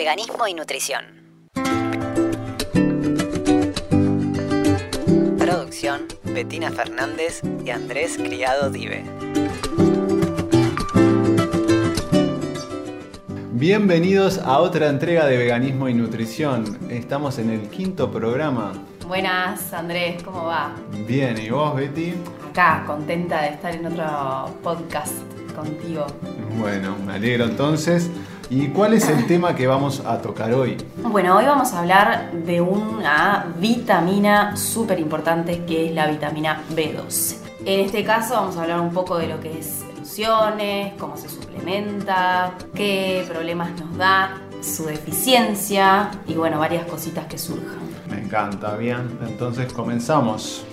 veganismo y nutrición. Producción, Betina Fernández y Andrés Criado Dive. Bienvenidos a otra entrega de Veganismo y Nutrición. Estamos en el quinto programa. Buenas, Andrés, ¿cómo va? Bien, ¿y vos, Betty? Acá, contenta de estar en otro podcast contigo. Bueno, me alegro entonces. ¿Y cuál es el tema que vamos a tocar hoy? Bueno, hoy vamos a hablar de una vitamina súper importante que es la vitamina B12. En este caso vamos a hablar un poco de lo que es funciones, cómo se suplementa, qué problemas nos da, su deficiencia y bueno, varias cositas que surjan. Me encanta, bien. Entonces comenzamos.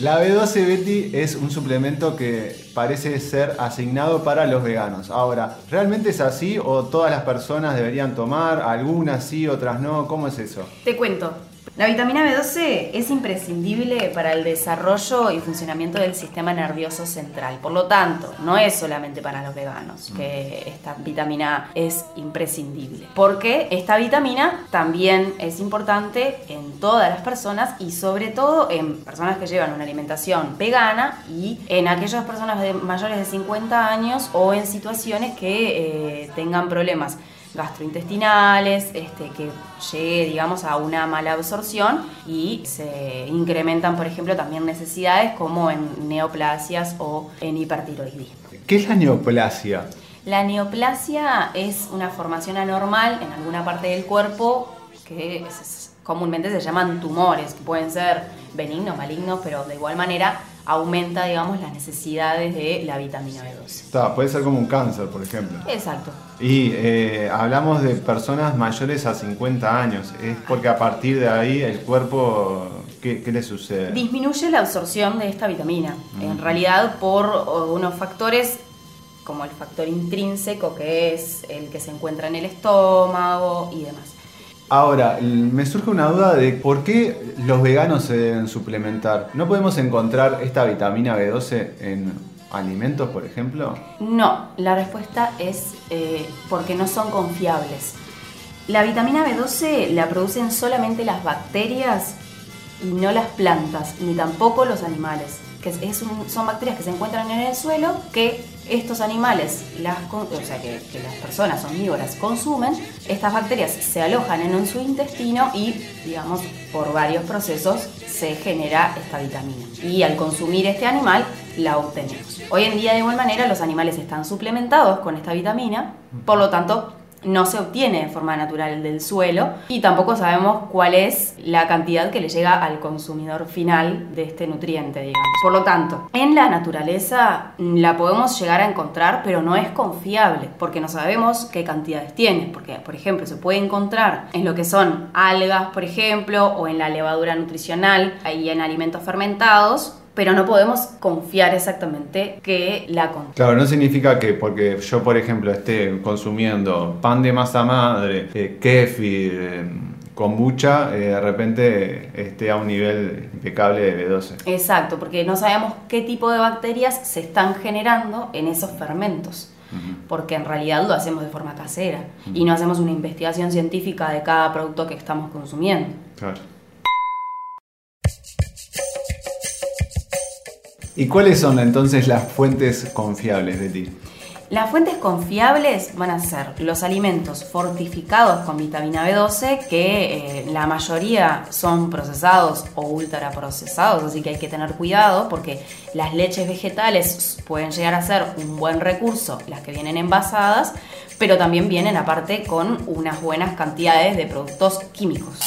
La B12 Betty es un suplemento que parece ser asignado para los veganos. Ahora, ¿realmente es así o todas las personas deberían tomar? Algunas sí, otras no. ¿Cómo es eso? Te cuento. La vitamina B12 es imprescindible para el desarrollo y funcionamiento del sistema nervioso central. Por lo tanto, no es solamente para los veganos que esta vitamina es imprescindible. Porque esta vitamina también es importante en todas las personas y sobre todo en personas que llevan una alimentación vegana y en aquellas personas mayores de 50 años o en situaciones que eh, tengan problemas gastrointestinales, este, que llegue, digamos, a una mala absorción y se incrementan, por ejemplo, también necesidades como en neoplasias o en hipertiroidismo. ¿Qué es la neoplasia? La neoplasia es una formación anormal en alguna parte del cuerpo que comúnmente se llaman tumores, que pueden ser benignos, malignos, pero de igual manera aumenta, digamos, las necesidades de la vitamina B12. puede ser como un cáncer, por ejemplo. Exacto. Y eh, hablamos de personas mayores a 50 años. ¿Es porque a partir de ahí el cuerpo, qué, le sucede? Disminuye la absorción de esta vitamina. En mm. realidad por unos factores como el factor intrínseco, que es el que se encuentra en el estómago y demás. Ahora, me surge una duda de por qué los veganos se deben suplementar. ¿No podemos encontrar esta vitamina B12 en alimentos, por ejemplo? No, la respuesta es eh, porque no son confiables. La vitamina B12 la producen solamente las bacterias y no las plantas, ni tampoco los animales que son bacterias que se encuentran en el suelo que estos animales, las, o sea, que, las personas omnívoras consumen, estas bacterias se alojan en su intestino y, digamos, por varios procesos se genera esta vitamina. Y al consumir este animal, la obtenemos. Hoy en día, de igual manera, los animales están suplementados con esta vitamina, por lo tanto, no se obtiene de forma natural del suelo y tampoco sabemos cuál es la cantidad que le llega al consumidor final de este nutriente, digamos. Por lo tanto, en la naturaleza la podemos llegar a encontrar, pero no es confiable porque no sabemos qué cantidades tiene, porque por ejemplo se puede encontrar en lo que son algas, por ejemplo, o en la levadura nutricional y en alimentos fermentados, pero no podemos confiar exactamente que la contiene. Claro, no significa que porque yo, por ejemplo, esté consumiendo pan de masa madre, eh, kefir, eh, kombucha, eh, de repente esté a un nivel impecable de B12. Exacto, porque no sabemos qué tipo de bacterias se están generando en esos fermentos. Porque en realidad lo hacemos de forma casera y no hacemos una investigación científica de cada producto que estamos consumiendo. Claro. ¿Y cuáles son entonces las fuentes confiables de ti? Las fuentes confiables van a ser los alimentos fortificados con vitamina B12, que eh, la mayoría son procesados o ultraprocesados, así que hay que tener cuidado porque las leches vegetales pueden llegar a ser un buen recurso, las que vienen envasadas, pero también vienen aparte con unas buenas cantidades de productos químicos.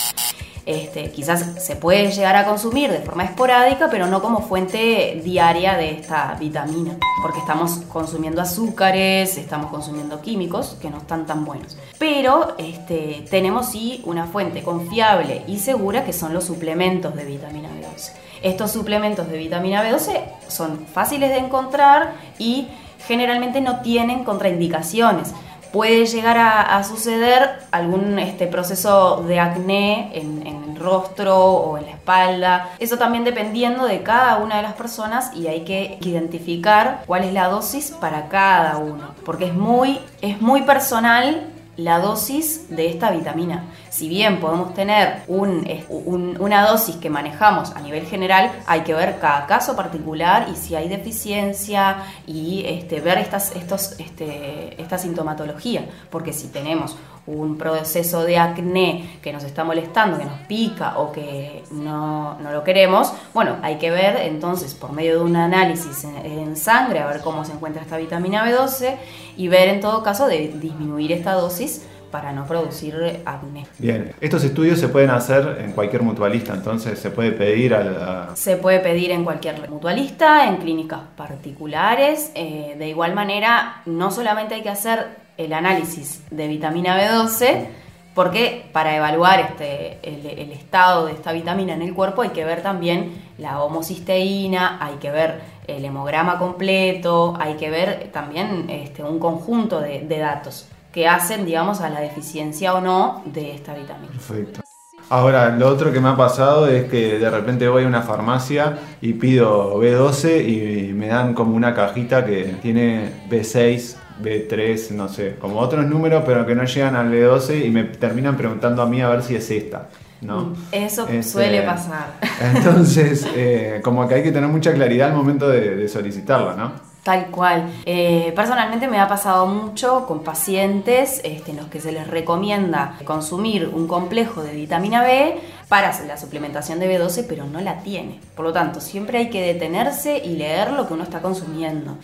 Este, quizás se puede llegar a consumir de forma esporádica, pero no como fuente diaria de esta vitamina, porque estamos consumiendo azúcares, estamos consumiendo químicos que no están tan buenos. Pero este, tenemos sí una fuente confiable y segura que son los suplementos de vitamina B12. Estos suplementos de vitamina B12 son fáciles de encontrar y generalmente no tienen contraindicaciones puede llegar a, suceder algún este, proceso de acné en, en, el rostro o en la espalda. Eso también dependiendo de cada una de las personas y hay que identificar cuál es la dosis para cada uno, porque es muy, es muy personal la dosis de esta vitamina. Si bien podemos tener una dosis que manejamos a nivel general, hay que ver cada caso particular y si hay deficiencia y este, ver estas, estos, este, esta sintomatología. Porque si tenemos un proceso de acné que nos está molestando, que nos pica o que no, lo queremos, bueno, hay que ver entonces por medio de un análisis en, sangre a ver cómo se encuentra esta vitamina B12 y ver en todo caso de disminuir esta dosis para no producir acné. Bien, estos estudios se pueden hacer en cualquier mutualista, entonces se puede pedir a la... Se puede pedir en cualquier mutualista, en clínicas particulares. Eh, de igual manera, no solamente hay que hacer el análisis de vitamina B12, porque para evaluar este, el, estado de esta vitamina en el cuerpo hay que ver también la homocisteína, hay que ver el hemograma completo, hay que ver también este, un conjunto de, de datos que hacen, digamos, a la deficiencia o no de esta vitamina. Perfecto. Ahora, lo otro que me ha pasado es que de repente voy a una farmacia y pido B12 y me dan como una cajita que tiene B6, B3, no sé, como otros números, pero que no llegan al B12 y me terminan preguntando a mí a ver si es esta. ¿no? Mm, eso suele pasar. Entonces, eh, como que hay que tener mucha claridad al momento de, de solicitarla, ¿no? Tal cual. Eh, personalmente me ha pasado mucho con pacientes este, en los que se les recomienda consumir un complejo de vitamina B para la suplementación de B12, pero no la tiene. Por lo tanto, siempre hay que detenerse y leer lo que uno está consumiendo.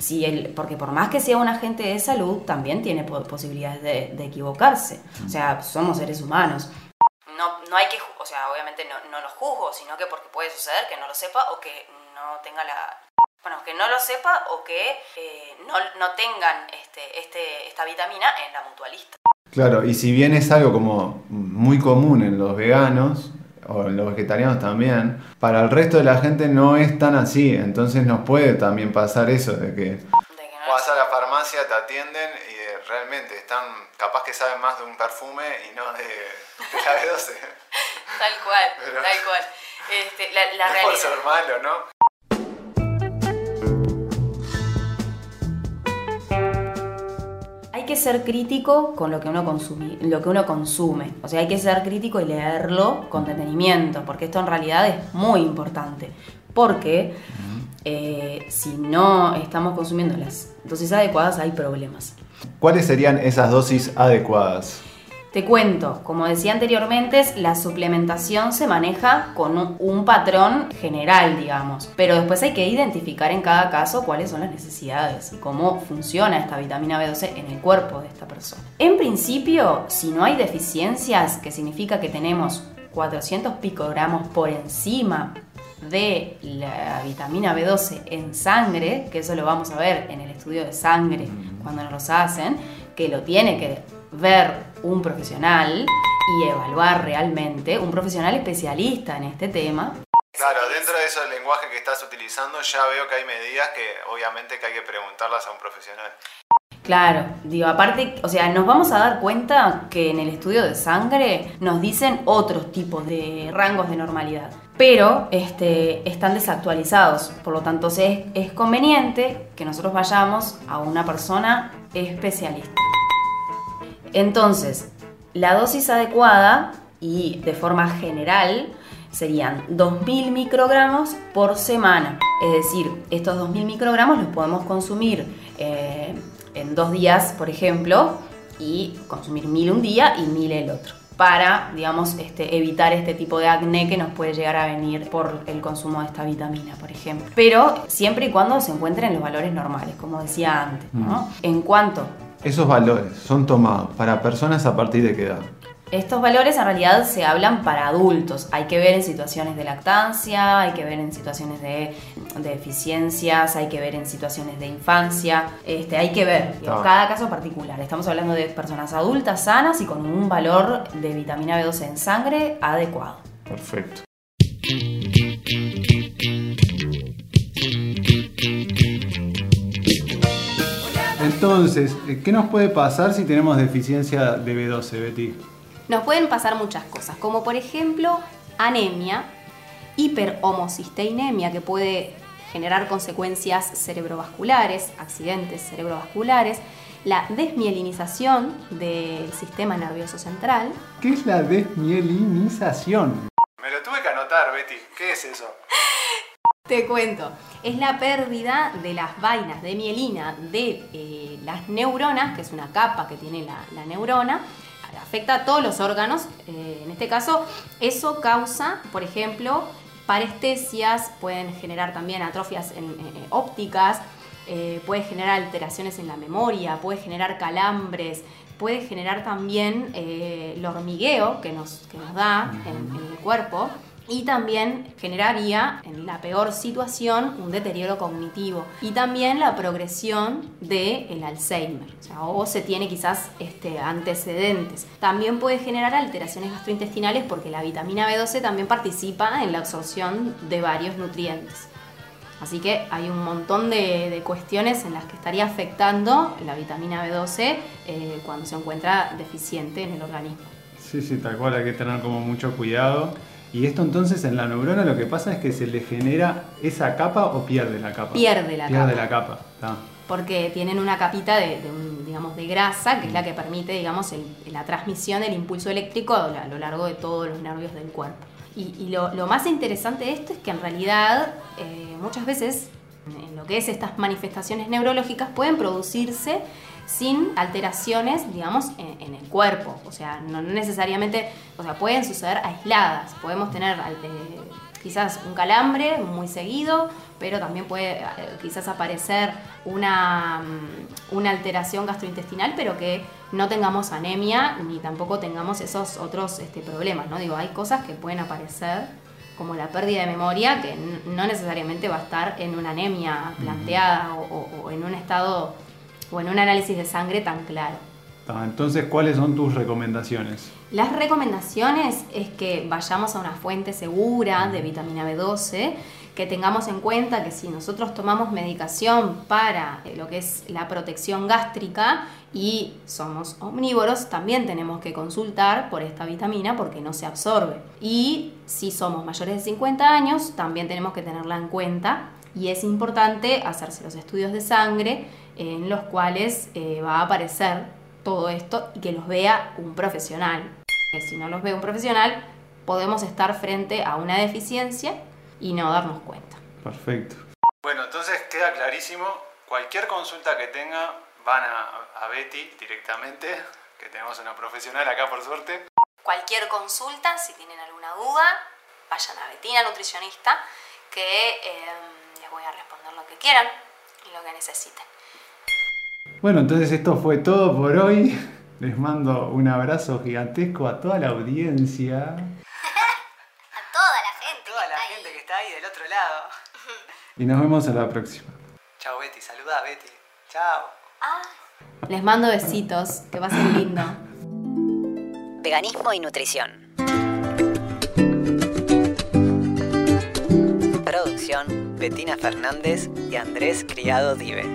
Porque por más que sea un agente de salud, también tiene posibilidades de, equivocarse. O sea, somos seres humanos. No, no hay que, o sea, obviamente no, no lo juzgo, sino que porque puede suceder que no lo sepa o que no tenga la, bueno, que no lo sepa o que eh, no, tengan este, este, esta vitamina en la mutualista. Claro, y si bien es algo como muy común en los veganos, o los vegetarianos también, para el resto de la gente no es tan así, entonces nos puede también pasar eso de que... Vas a la farmacia, te atienden y realmente están, capaz que saben más de un perfume y no de, la B12. tal cual, tal cual. Este, la, la no por ser malo, ¿no? Que ser crítico con lo que uno consume, lo que uno consume. O sea, hay que ser crítico y leerlo con detenimiento, porque esto en realidad es muy importante. Porque eh, si no estamos consumiendo las dosis adecuadas, hay problemas. ¿Cuáles serían esas dosis adecuadas? Te cuento, como decía anteriormente, la suplementación se maneja con un, patrón general, digamos, pero después hay que identificar en cada caso cuáles son las necesidades y cómo funciona esta vitamina B12 en el cuerpo de esta persona. En principio, si no hay deficiencias, que significa que tenemos 400 picogramos por encima de la vitamina B12 en sangre, que eso lo vamos a ver en el estudio de sangre cuando nos los hacen, que lo tiene que ver un profesional y evaluar realmente, un profesional especialista en este tema. Claro, dentro de ese lenguaje que estás utilizando ya veo que hay medidas que obviamente que hay que preguntarlas a un profesional. Claro, digo, aparte, o sea, nos vamos a dar cuenta que en el estudio de sangre nos dicen otros tipos de rangos de normalidad, pero este, están desactualizados, por lo tanto es, es conveniente que nosotros vayamos a una persona especialista. Entonces, la dosis adecuada y de forma general serían 2.000 microgramos por semana. Es decir, estos 2.000 microgramos los podemos consumir eh, en dos días, por ejemplo, y consumir 1.000 un día y 1.000 el otro para, digamos, este, evitar este tipo de acné que nos puede llegar a venir por el consumo de esta vitamina, por ejemplo. Pero siempre y cuando se encuentren los valores normales, como decía antes. ¿no? Mm. En cuanto esos valores son tomados para personas a partir de qué edad? Estos valores en realidad se hablan para adultos. Hay que ver en situaciones de lactancia, hay que ver en situaciones de, deficiencias, hay que ver en situaciones de infancia. Este, hay que ver cada caso particular. Estamos hablando de personas adultas sanas y con un valor de vitamina B12 en sangre adecuado. Perfecto. Entonces, eh, ¿qué nos puede pasar si tenemos deficiencia de B12, Betty? Nos pueden pasar muchas cosas, como por ejemplo anemia, hiperhomocisteinemia, que puede generar consecuencias cerebrovasculares, accidentes cerebrovasculares, la desmielinización del sistema nervioso central. ¿Qué es la desmielinización? Me lo tuve que anotar, Betty. ¿Qué es eso? Te cuento, es la pérdida de las vainas de mielina de eh, las neuronas, que es una capa que tiene la, neurona, afecta a todos los órganos. Eh, en este caso, eso causa, por ejemplo, parestesias, pueden generar también atrofias ópticas, eh, puede generar alteraciones en la memoria, puede generar calambres, puede generar también el hormigueo que nos da en, el cuerpo y también generaría, en la peor situación, un deterioro cognitivo y también la progresión del Alzheimer, o, se tiene quizás este, antecedentes. También puede generar alteraciones gastrointestinales porque la vitamina B12 también participa en la absorción de varios nutrientes. Así que hay un montón de, cuestiones en las que estaría afectando la vitamina B12 eh, cuando se encuentra deficiente en el organismo. Sí, sí, tal cual, hay que tener como mucho cuidado. Y esto entonces en la neurona lo que pasa es que se le genera esa capa o pierde la capa. Pierde la pierde capa. la capa. Porque tienen una capita de, digamos, de grasa que es la que permite digamos, la transmisión del impulso eléctrico a lo largo de todos los nervios del cuerpo. Y, lo, más interesante de esto es que en realidad eh, muchas veces en lo que es estas manifestaciones neurológicas pueden producirse sin alteraciones, digamos, en, el cuerpo. O sea, no necesariamente, o sea, pueden suceder aisladas. Podemos tener eh, quizás un calambre muy seguido, pero también puede eh, quizás aparecer una, mm, una alteración gastrointestinal, pero que no tengamos anemia ni tampoco tengamos esos otros este, problemas, ¿no? Digo, hay cosas que pueden aparecer como la pérdida de memoria, que no necesariamente va a estar en una anemia planteada o, en un estado o en un análisis de sangre tan claro. Entonces, ¿cuáles son tus recomendaciones? Las recomendaciones es que vayamos a una fuente segura de vitamina B12, que tengamos en cuenta que si nosotros tomamos medicación para eh, lo que es la protección gástrica y somos omnívoros, también tenemos que consultar por esta vitamina porque no se absorbe. Y si somos mayores de 50 años, también tenemos que tenerla en cuenta y es importante hacerse los estudios de sangre en los cuales eh, va a aparecer todo esto y que los vea un profesional. Que si no los ve un profesional, podemos estar frente a una deficiencia y no darnos cuenta. Perfecto. Bueno, entonces queda clarísimo, cualquier consulta que tenga, van a, Betty directamente, que tenemos una profesional acá por suerte. Cualquier consulta, si tienen alguna duda, vayan a Betina Nutricionista, que em, les voy a responder lo que quieran y lo que necesiten. Bueno, entonces esto fue todo por hoy. Les mando un abrazo gigantesco a toda la audiencia. Y nos vemos en la próxima. Chao Betty, saluda a Betty. Chao. Ah. Les mando besitos, que pasen lindo. Veganismo y nutrición. Producción, Bettina Fernández y Andrés Criado Dive.